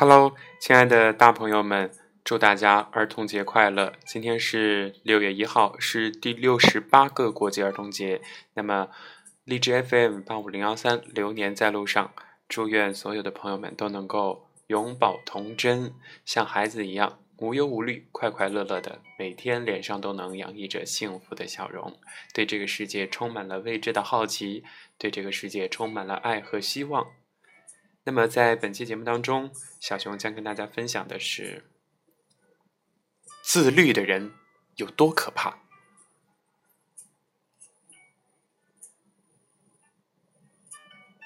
Hello，亲爱的大朋友们，祝大家儿童节快乐！今天是六月一号，是第六十八个国际儿童节。那么，荔枝 FM 八五零幺三，流年在路上，祝愿所有的朋友们都能够永葆童真，像孩子一样无忧无虑、快快乐乐的，每天脸上都能洋溢着幸福的笑容，对这个世界充满了未知的好奇，对这个世界充满了爱和希望。那么，在本期节目当中，小熊将跟大家分享的是：自律的人有多可怕。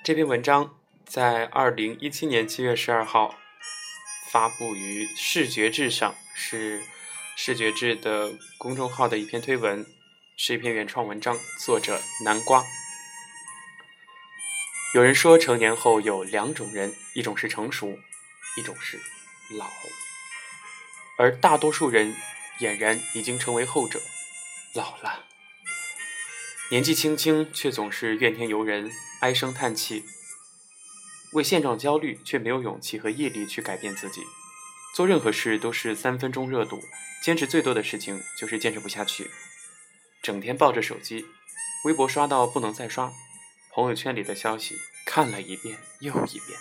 这篇文章在二零一七年七月十二号发布于视觉志上，是视觉志的公众号的一篇推文，是一篇原创文章，作者南瓜。有人说，成年后有两种人，一种是成熟，一种是老。而大多数人俨然已经成为后者，老了。年纪轻轻，却总是怨天尤人，唉声叹气，为现状焦虑，却没有勇气和毅力去改变自己。做任何事都是三分钟热度，坚持最多的事情就是坚持不下去。整天抱着手机，微博刷到不能再刷。朋友圈里的消息看了一遍又一遍，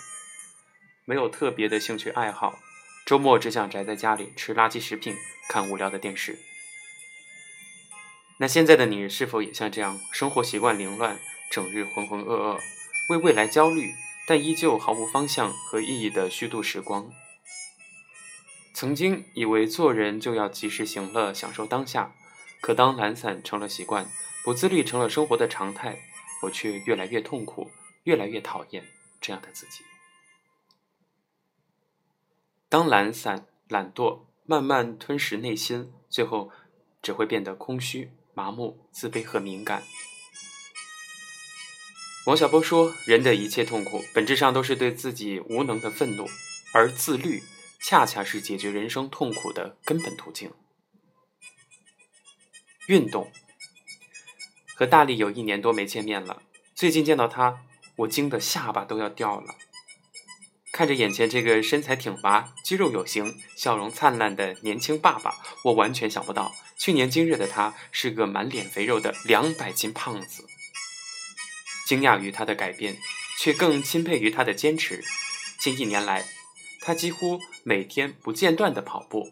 没有特别的兴趣爱好，周末只想宅在家里吃垃圾食品，看无聊的电视。那现在的你是否也像这样，生活习惯凌乱，整日浑浑噩噩，为未来焦虑，但依旧毫无方向和意义的虚度时光？曾经以为做人就要及时行乐，享受当下，可当懒散成了习惯，不自律成了生活的常态。我却越来越痛苦，越来越讨厌这样的自己。当懒散、懒惰慢慢吞噬内心，最后只会变得空虚、麻木、自卑和敏感。王小波说：“人的一切痛苦，本质上都是对自己无能的愤怒，而自律恰恰是解决人生痛苦的根本途径。”运动。和大力有一年多没见面了，最近见到他，我惊得下巴都要掉了。看着眼前这个身材挺拔、肌肉有型、笑容灿烂的年轻爸爸，我完全想不到，去年今日的他是个满脸肥肉的两百斤胖子。惊讶于他的改变，却更钦佩于他的坚持。近一年来，他几乎每天不间断的跑步，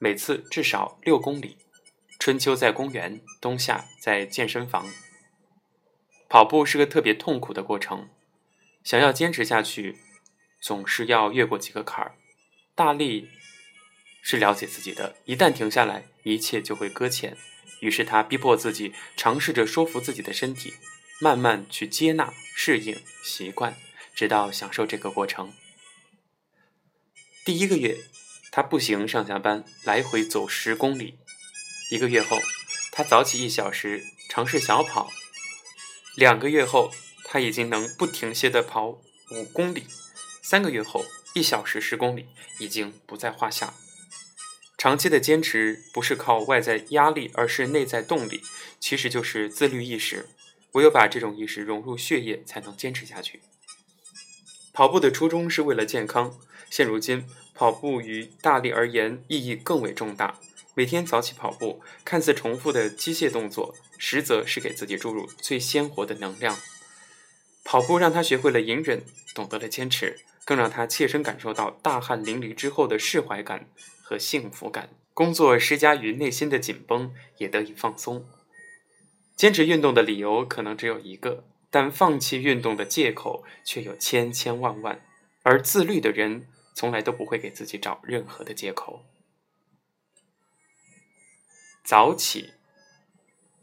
每次至少六公里。春秋在公园，冬夏在健身房。跑步是个特别痛苦的过程，想要坚持下去，总是要越过几个坎儿。大力是了解自己的，一旦停下来，一切就会搁浅。于是他逼迫自己，尝试着说服自己的身体，慢慢去接纳、适应、习惯，直到享受这个过程。第一个月，他步行上下班，来回走十公里。一个月后，他早起一小时，尝试小跑。两个月后，他已经能不停歇地跑五公里。三个月后，一小时十公里已经不在话下。长期的坚持不是靠外在压力，而是内在动力，其实就是自律意识。唯有把这种意识融入血液，才能坚持下去。跑步的初衷是为了健康，现如今，跑步于大力而言意义更为重大。每天早起跑步，看似重复的机械动作，实则是给自己注入最鲜活的能量。跑步让他学会了隐忍，懂得了坚持，更让他切身感受到大汗淋漓之后的释怀感和幸福感。工作施加于内心的紧绷也得以放松。坚持运动的理由可能只有一个，但放弃运动的借口却有千千万万。而自律的人从来都不会给自己找任何的借口。早起。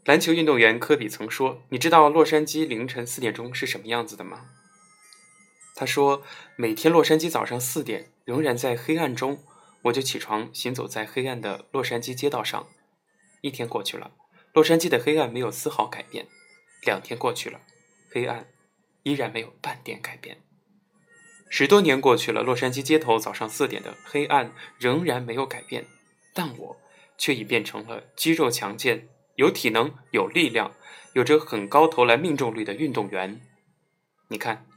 篮球运动员科比曾说：“你知道洛杉矶凌晨四点钟是什么样子的吗？”他说：“每天洛杉矶早上四点仍然在黑暗中，我就起床行走在黑暗的洛杉矶街道上。一天过去了，洛杉矶的黑暗没有丝毫改变；两天过去了，黑暗依然没有半点改变；十多年过去了，洛杉矶街头早上四点的黑暗仍然没有改变。但我……”却已变成了肌肉强健、有体能、有力量、有着很高投篮命中率的运动员。你看，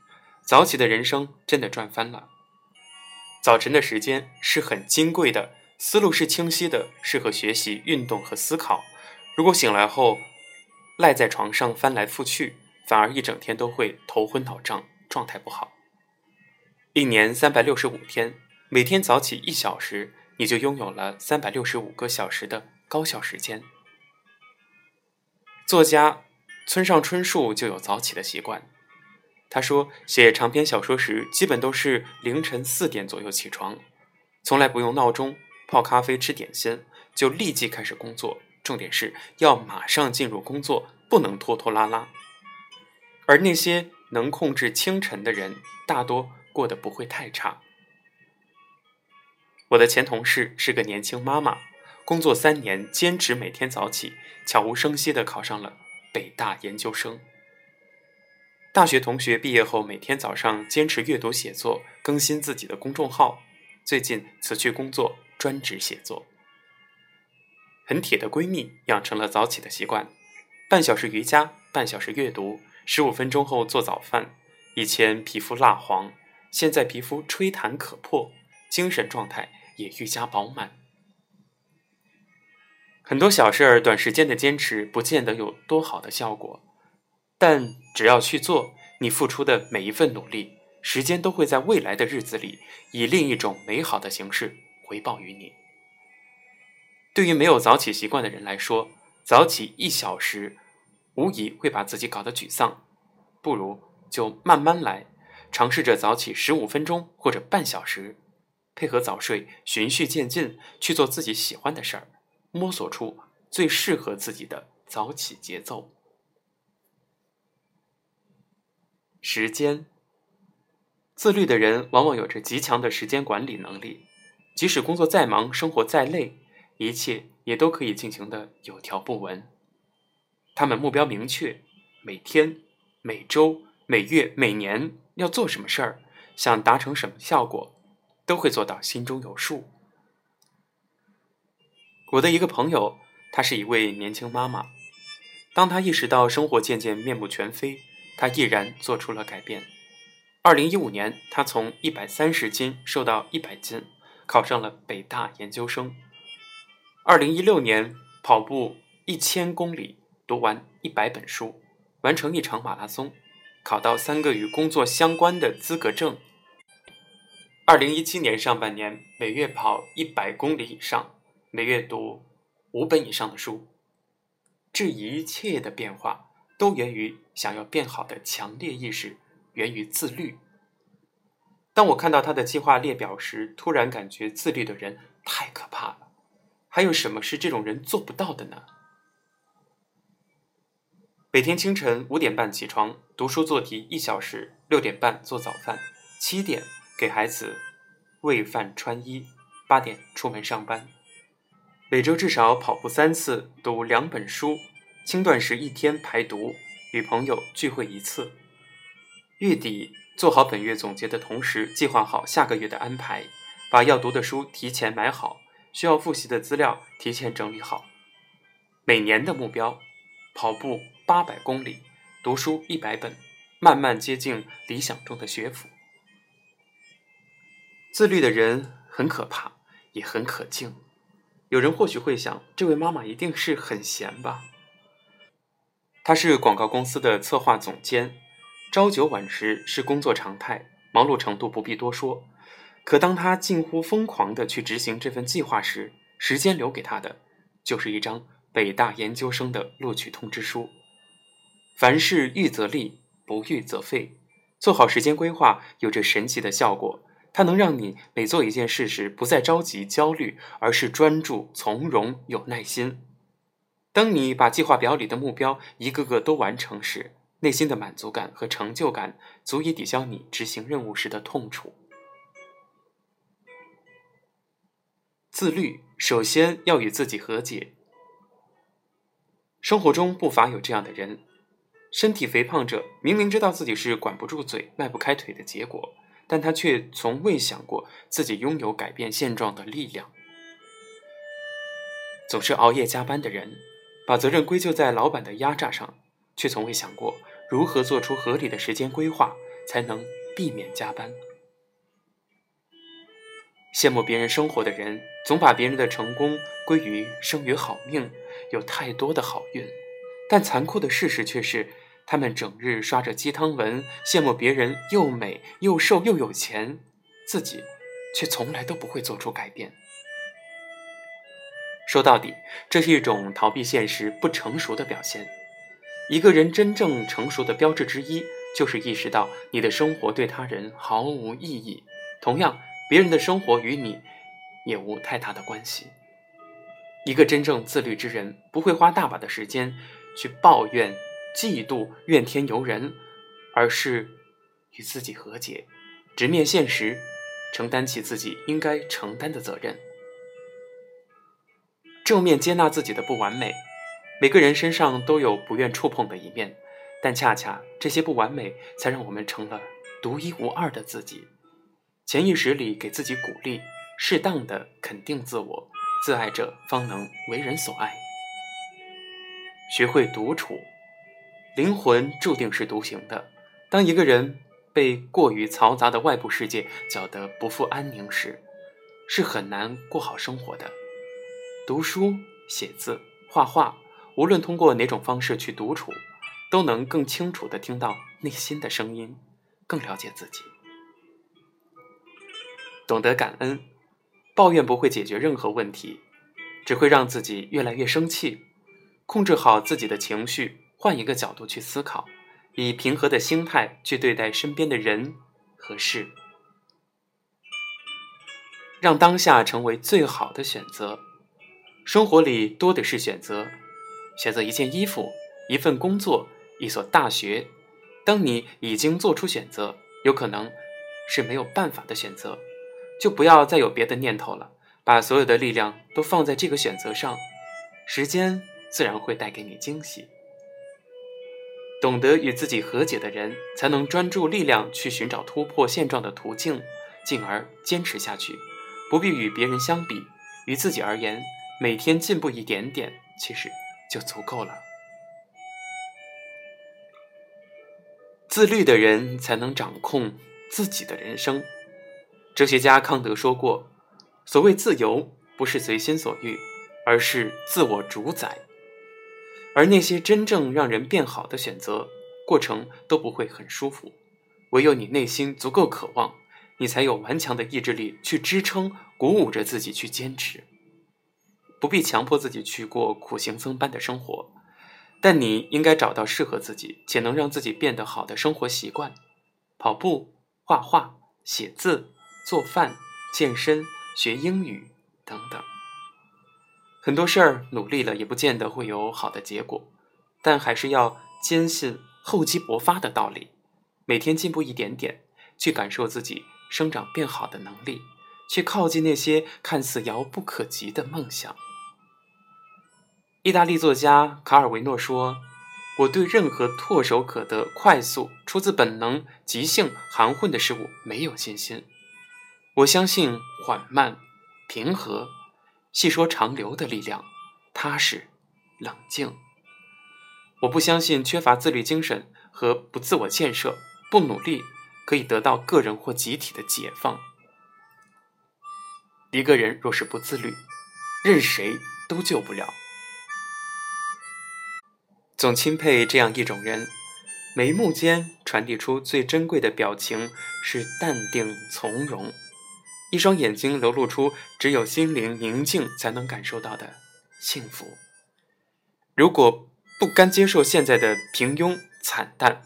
早起的人生真的赚翻了。早晨的时间是很金贵的，思路是清晰的，适合学习、运动和思考。如果醒来后赖在床上翻来覆去，反而一整天都会头昏脑胀，状态不好。一年三百六十五天，每天早起一小时，你就拥有了三百六十五个小时的高效时间。作家村上春树就有早起的习惯。他说，写长篇小说时，基本都是凌晨四点左右起床，从来不用闹钟，泡咖啡、吃点心，就立即开始工作。重点是要马上进入工作，不能拖拖拉拉。而那些能控制清晨的人，大多过得不会太差。我的前同事是个年轻妈妈，工作三年，坚持每天早起，悄无声息地考上了北大研究生。大学同学毕业后，每天早上坚持阅读写作，更新自己的公众号。最近辞去工作，专职写作。很铁的闺蜜养成了早起的习惯：半小时瑜伽，半小时阅读，十五分钟后做早饭。以前皮肤蜡黄，现在皮肤吹弹可破，精神状态也愈加饱满。很多小事儿，短时间的坚持不见得有多好的效果。但只要去做，你付出的每一份努力，时间都会在未来的日子里以另一种美好的形式回报于你。对于没有早起习惯的人来说，早起一小时无疑会把自己搞得沮丧，不如就慢慢来，尝试着早起十五分钟或者半小时，配合早睡，循序渐进去做自己喜欢的事儿，摸索出最适合自己的早起节奏。时间，自律的人往往有着极强的时间管理能力，即使工作再忙，生活再累，一切也都可以进行的有条不紊。他们目标明确，每天、每周、每月、每年要做什么事儿，想达成什么效果，都会做到心中有数。我的一个朋友，她是一位年轻妈妈，当她意识到生活渐渐面目全非。他毅然做出了改变。二零一五年，他从一百三十斤瘦到一百斤，考上了北大研究生。二零一六年，跑步一千公里，读完一百本书，完成一场马拉松，考到三个与工作相关的资格证。二零一七年上半年，每月跑一百公里以上，每月读五本以上的书。这一切的变化。都源于想要变好的强烈意识，源于自律。当我看到他的计划列表时，突然感觉自律的人太可怕了。还有什么是这种人做不到的呢？每天清晨五点半起床读书做题一小时，六点半做早饭，七点给孩子喂饭穿衣，八点出门上班。每周至少跑步三次，读两本书。轻断食一天排毒，与朋友聚会一次。月底做好本月总结的同时，计划好下个月的安排，把要读的书提前买好，需要复习的资料提前整理好。每年的目标：跑步八百公里，读书一百本，慢慢接近理想中的学府。自律的人很可怕，也很可敬。有人或许会想，这位妈妈一定是很闲吧？他是广告公司的策划总监，朝九晚十是工作常态，忙碌程度不必多说。可当他近乎疯狂地去执行这份计划时，时间留给他的就是一张北大研究生的录取通知书。凡事预则立，不预则废。做好时间规划有着神奇的效果，它能让你每做一件事时不再着急焦虑，而是专注从容有耐心。当你把计划表里的目标一个个都完成时，内心的满足感和成就感足以抵消你执行任务时的痛楚。自律首先要与自己和解。生活中不乏有这样的人，身体肥胖者，明明知道自己是管不住嘴、迈不开腿的结果，但他却从未想过自己拥有改变现状的力量。总是熬夜加班的人。把责任归咎在老板的压榨上，却从未想过如何做出合理的时间规划，才能避免加班。羡慕别人生活的人，总把别人的成功归于生于好命，有太多的好运。但残酷的事实却是，他们整日刷着鸡汤文，羡慕别人又美又瘦又有钱，自己却从来都不会做出改变。说到底，这是一种逃避现实、不成熟的表现。一个人真正成熟的标志之一，就是意识到你的生活对他人毫无意义。同样，别人的生活与你也无太大的关系。一个真正自律之人，不会花大把的时间去抱怨、嫉妒、怨天尤人，而是与自己和解，直面现实，承担起自己应该承担的责任，正面接纳自己的不完美。每个人身上都有不愿触碰的一面，但恰恰这些不完美，才让我们成了独一无二的自己。潜意识里给自己鼓励，适当的肯定自我，自爱者方能为人所爱。学会独处，灵魂注定是独行的。当一个人被过于嘈杂的外部世界搅得不复安宁时，是很难过好生活的。读书、写字、画画，无论通过哪种方式去独处，都能更清楚的听到内心的声音，更了解自己。懂得感恩，抱怨不会解决任何问题，只会让自己越来越生气。控制好自己的情绪，换一个角度去思考，以平和的心态去对待身边的人和事，让当下成为最好的选择。生活里多的是选择，选择一件衣服、一份工作、一所大学。当你已经做出选择，有可能是没有办法的选择。就不要再有别的念头了，把所有的力量都放在这个选择上，时间自然会带给你惊喜。懂得与自己和解的人，才能专注力量去寻找突破现状的途径，进而坚持下去。不必与别人相比，于自己而言，每天进步一点点，其实就足够了。自律的人才能掌控自己的人生。哲学家康德说过：“所谓自由，不是随心所欲，而是自我主宰。而那些真正让人变好的选择，过程都不会很舒服。唯有你内心足够渴望，你才有顽强的意志力去支撑、鼓舞着自己去坚持。不必强迫自己去过苦行僧般的生活，但你应该找到适合自己且能让自己变得好的生活习惯：跑步、画画、写字。”做饭、健身、学英语等等，很多事儿努力了也不见得会有好的结果，但还是要坚信厚积薄发的道理，每天进步一点点，去感受自己生长变好的能力，去靠近那些看似遥不可及的梦想。意大利作家卡尔维诺说：“我对任何唾手可得、快速、出自本能、即兴、含混的事物没有信心。”我相信缓慢、平和、细说长流的力量，踏实、冷静。我不相信缺乏自律精神和不自我建设、不努力可以得到个人或集体的解放。一个人若是不自律，任谁都救不了。总钦佩这样一种人，眉目间传递出最珍贵的表情是淡定从容。一双眼睛流露出只有心灵宁静才能感受到的幸福。如果不甘接受现在的平庸惨淡，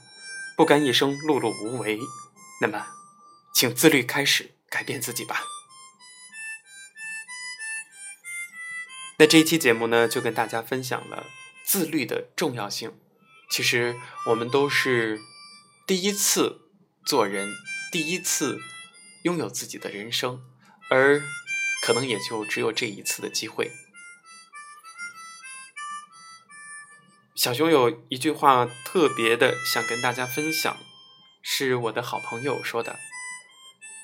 不甘一生碌碌无为，那么，请自律开始改变自己吧。那这一期节目呢，就跟大家分享了自律的重要性。其实我们都是第一次做人，第一次。拥有自己的人生，而可能也就只有这一次的机会。小熊有一句话特别的想跟大家分享，是我的好朋友说的：“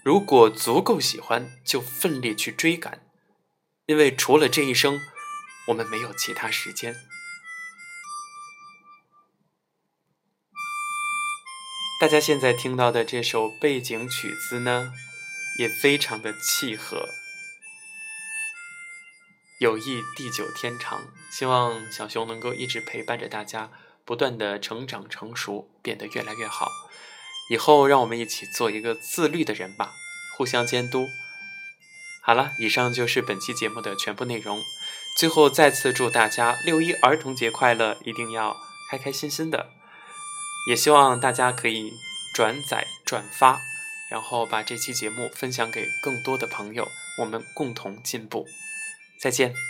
如果足够喜欢，就奋力去追赶，因为除了这一生，我们没有其他时间。”大家现在听到的这首背景曲子呢？也非常的契合。友谊地久天长，希望小熊能够一直陪伴着大家，不断的成长成熟，变得越来越好。以后让我们一起做一个自律的人吧，互相监督。好了，以上就是本期节目的全部内容。最后再次祝大家六一儿童节快乐，一定要开开心心的。也希望大家可以转载转发，然后把这期节目分享给更多的朋友，我们共同进步。再见。